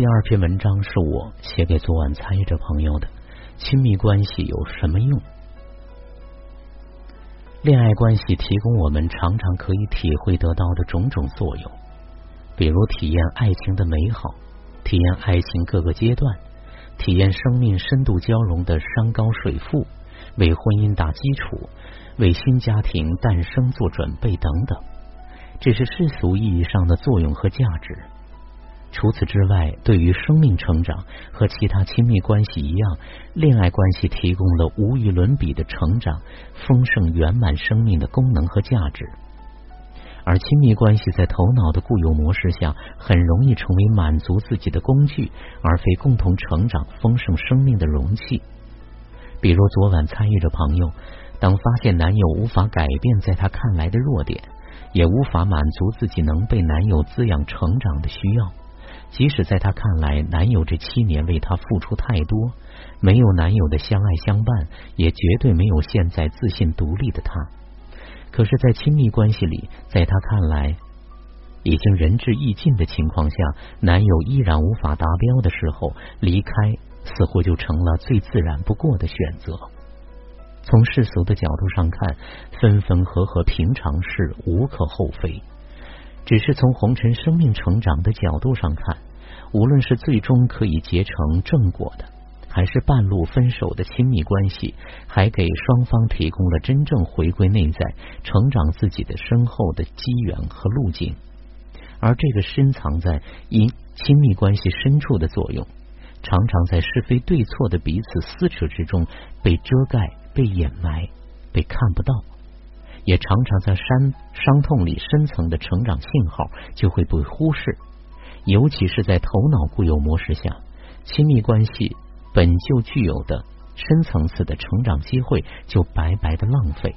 第二篇文章是我写给昨晚参与者朋友的。亲密关系有什么用？恋爱关系提供我们常常可以体会得到的种种作用，比如体验爱情的美好，体验爱情各个阶段，体验生命深度交融的山高水富，为婚姻打基础，为新家庭诞生做准备等等。这是世俗意义上的作用和价值。除此之外，对于生命成长和其他亲密关系一样，恋爱关系提供了无与伦比的成长、丰盛、圆满生命的功能和价值。而亲密关系在头脑的固有模式下，很容易成为满足自己的工具，而非共同成长、丰盛生命的容器。比如昨晚参与的朋友，当发现男友无法改变在他看来的弱点，也无法满足自己能被男友滋养成长的需要。即使在他看来，男友这七年为他付出太多，没有男友的相爱相伴，也绝对没有现在自信独立的他。可是，在亲密关系里，在他看来，已经仁至义尽的情况下，男友依然无法达标的时候，离开似乎就成了最自然不过的选择。从世俗的角度上看，分分合合平常事，无可厚非。只是从红尘生命成长的角度上看，无论是最终可以结成正果的，还是半路分手的亲密关系，还给双方提供了真正回归内在、成长自己的深厚的机缘和路径。而这个深藏在因亲密关系深处的作用，常常在是非对错的彼此撕扯之中被遮盖、被掩埋、被看不到。也常常在伤伤痛里深层的成长信号就会被忽视，尤其是在头脑固有模式下，亲密关系本就具有的深层次的成长机会就白白的浪费，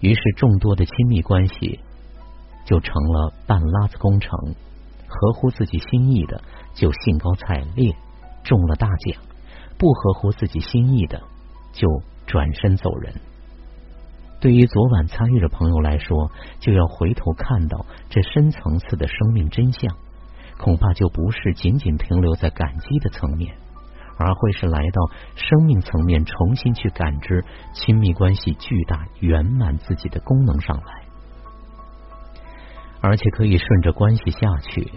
于是众多的亲密关系就成了半拉子工程，合乎自己心意的就兴高采烈中了大奖，不合乎自己心意的就转身走人。对于昨晚参与的朋友来说，就要回头看到这深层次的生命真相，恐怕就不是仅仅停留在感激的层面，而会是来到生命层面，重新去感知亲密关系巨大圆满自己的功能上来，而且可以顺着关系下去，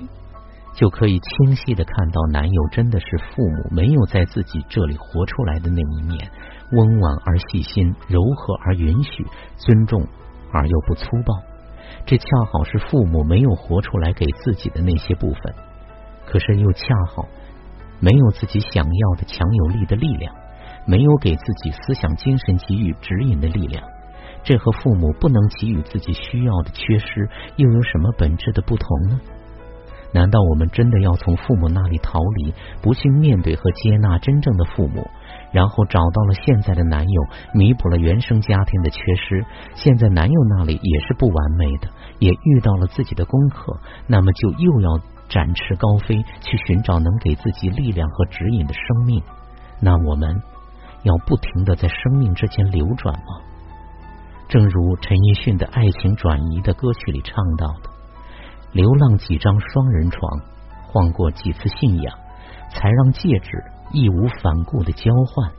就可以清晰的看到男友真的是父母没有在自己这里活出来的那一面。温婉而细心，柔和而允许，尊重而又不粗暴，这恰好是父母没有活出来给自己的那些部分。可是又恰好没有自己想要的强有力的力量，没有给自己思想精神给予指引的力量。这和父母不能给予自己需要的缺失又有什么本质的不同呢？难道我们真的要从父母那里逃离，不去面对和接纳真正的父母？然后找到了现在的男友，弥补了原生家庭的缺失。现在男友那里也是不完美的，也遇到了自己的功课。那么就又要展翅高飞，去寻找能给自己力量和指引的生命。那我们要不停的在生命之间流转吗？正如陈奕迅的《爱情转移》的歌曲里唱到的：“流浪几张双人床，换过几次信仰，才让戒指。”义无反顾的交换，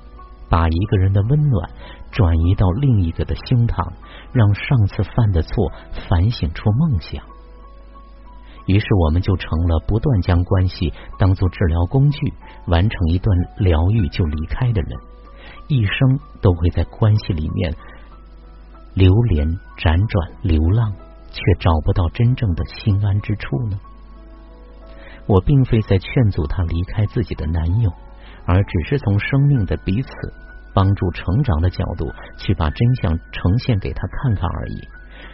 把一个人的温暖转移到另一个的胸膛，让上次犯的错反省出梦想。于是我们就成了不断将关系当做治疗工具，完成一段疗愈就离开的人，一生都会在关系里面流连辗转流浪，却找不到真正的心安之处呢？我并非在劝阻她离开自己的男友。而只是从生命的彼此帮助成长的角度去把真相呈现给她看看而已。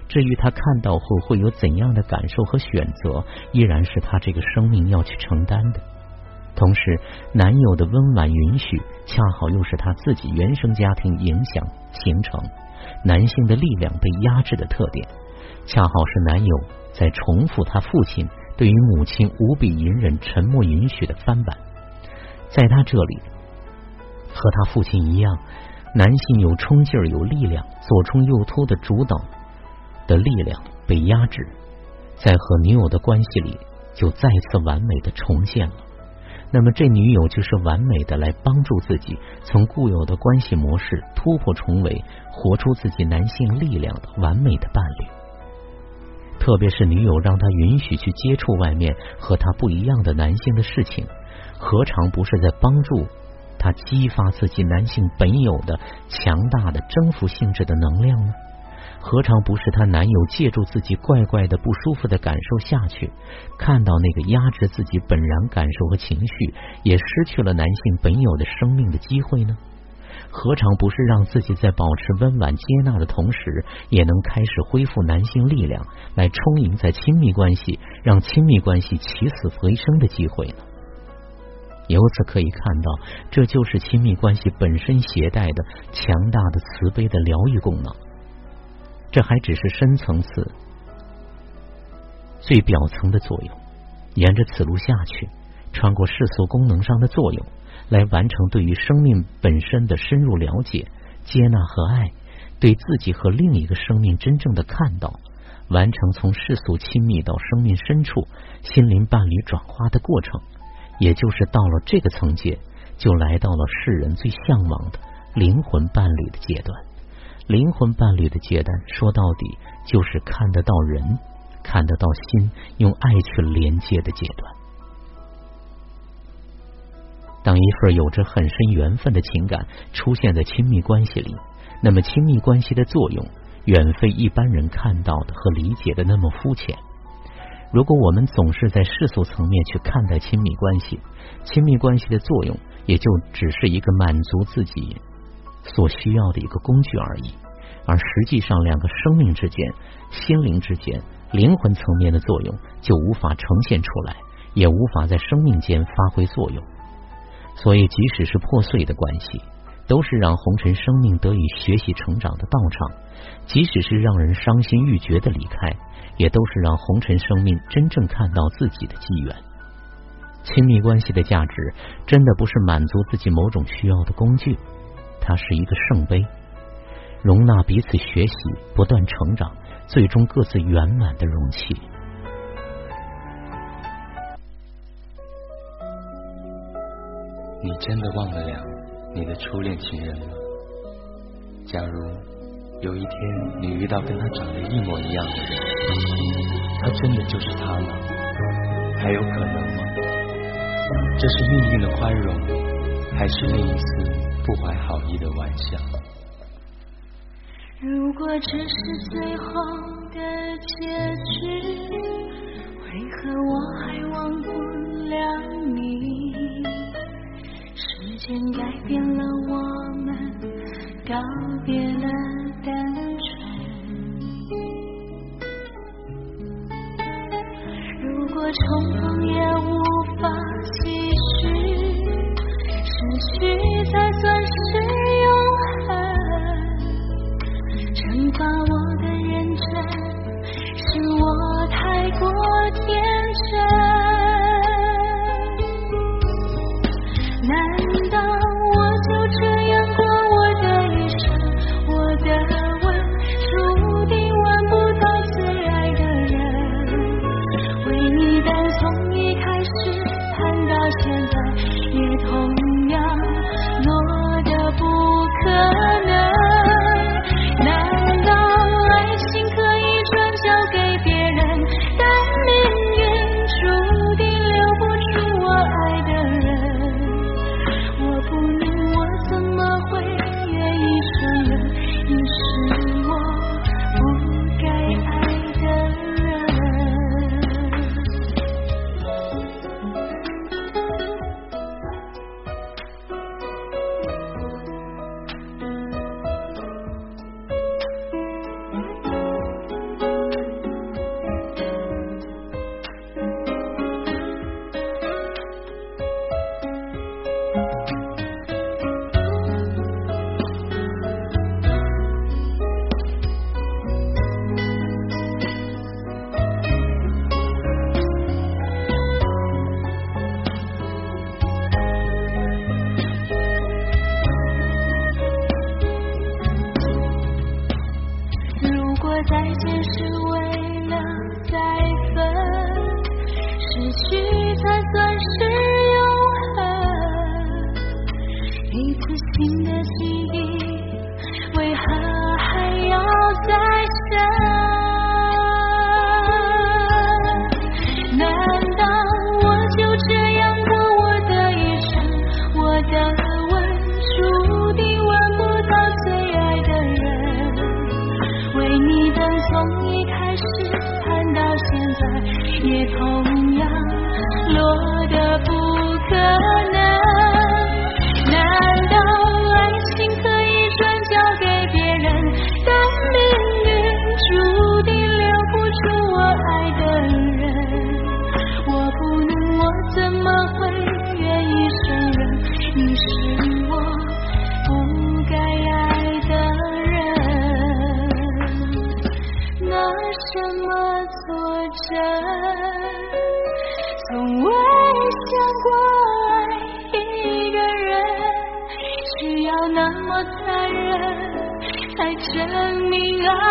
至于她看到后会有怎样的感受和选择，依然是她这个生命要去承担的。同时，男友的温婉允许，恰好又是他自己原生家庭影响形成男性的力量被压制的特点，恰好是男友在重复他父亲对于母亲无比隐忍、沉默允许的翻版。在他这里，和他父亲一样，男性有冲劲儿、有力量，左冲右突的主导的力量被压制，在和女友的关系里，就再次完美的重现了。那么这女友就是完美的来帮助自己从固有的关系模式突破重围，活出自己男性力量的完美的伴侣。特别是女友让他允许去接触外面和他不一样的男性的事情，何尝不是在帮助他激发自己男性本有的强大的征服性质的能量呢？何尝不是她男友借助自己怪怪的不舒服的感受下去，看到那个压制自己本然感受和情绪，也失去了男性本有的生命的机会呢？何尝不是让自己在保持温婉接纳的同时，也能开始恢复男性力量，来充盈在亲密关系，让亲密关系起死回生的机会呢？由此可以看到，这就是亲密关系本身携带的强大的慈悲的疗愈功能。这还只是深层次、最表层的作用。沿着此路下去，穿过世俗功能上的作用，来完成对于生命本身的深入了解、接纳和爱，对自己和另一个生命真正的看到，完成从世俗亲密到生命深处心灵伴侣转化的过程。也就是到了这个层阶，就来到了世人最向往的灵魂伴侣的阶段。灵魂伴侣的阶段，说到底就是看得到人，看得到心，用爱去连接的阶段。当一份有着很深缘分的情感出现在亲密关系里，那么亲密关系的作用远非一般人看到的和理解的那么肤浅。如果我们总是在世俗层面去看待亲密关系，亲密关系的作用也就只是一个满足自己。所需要的一个工具而已，而实际上，两个生命之间、心灵之间、灵魂层面的作用就无法呈现出来，也无法在生命间发挥作用。所以，即使是破碎的关系，都是让红尘生命得以学习成长的道场；即使是让人伤心欲绝的离开，也都是让红尘生命真正看到自己的机缘。亲密关系的价值，真的不是满足自己某种需要的工具。它是一个圣杯，容纳彼此学习、不断成长、最终各自圆满的容器。你真的忘得了你的初恋情人吗？假如有一天你遇到跟他长得一模一样的人，他真的就是他吗？还有可能吗？这是命运的宽容，还是另一次？不怀好意的玩笑。如果这是最后的结局，再见时生命啊